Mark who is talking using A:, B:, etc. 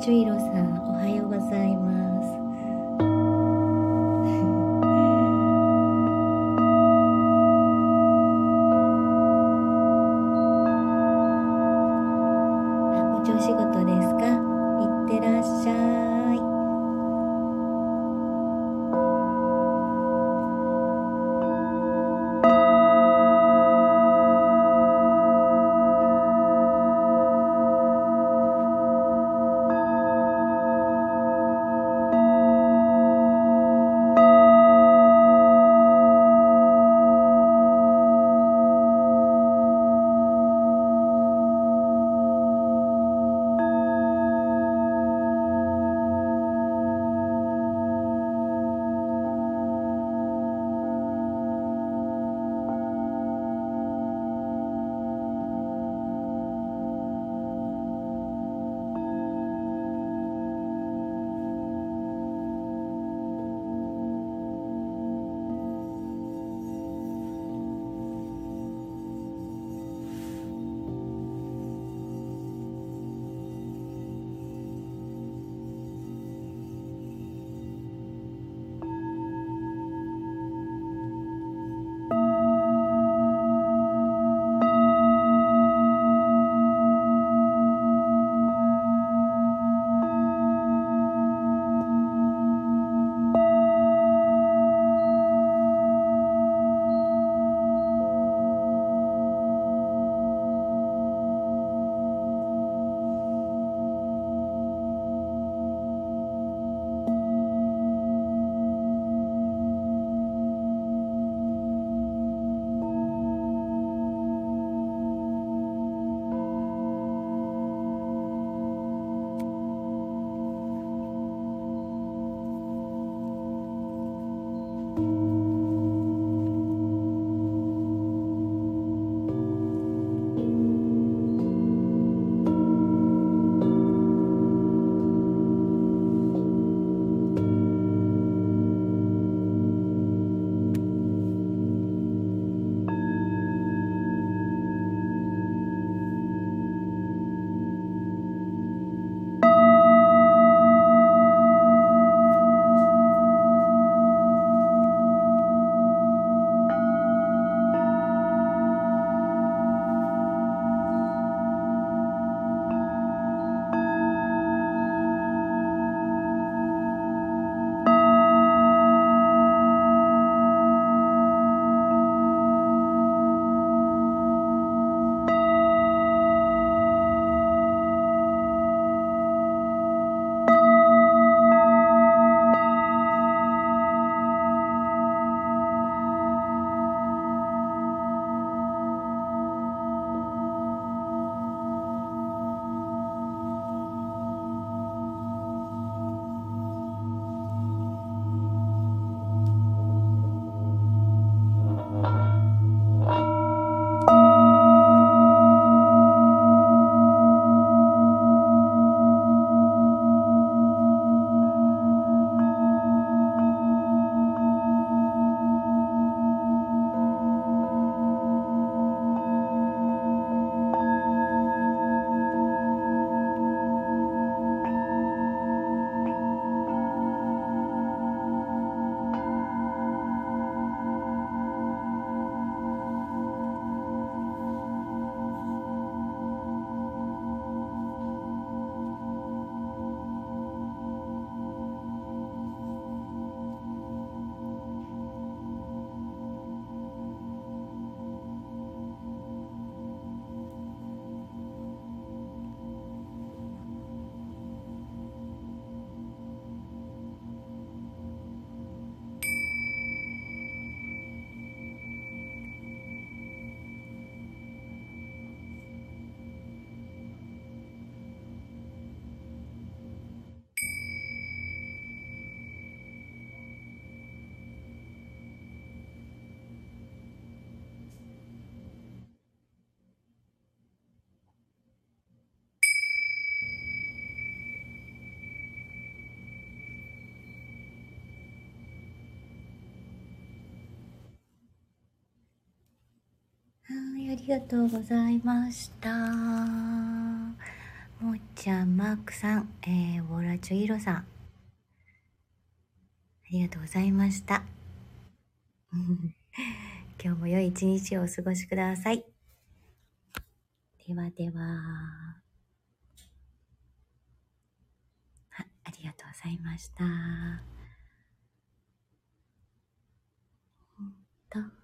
A: はチはい、ありがとうございました。もっちゃん、マークさん、えー、ウォラチョイロさん。ありがとうございました。今日も良い一日をお過ごしください。ではでは。あ、ありがとうございました。と。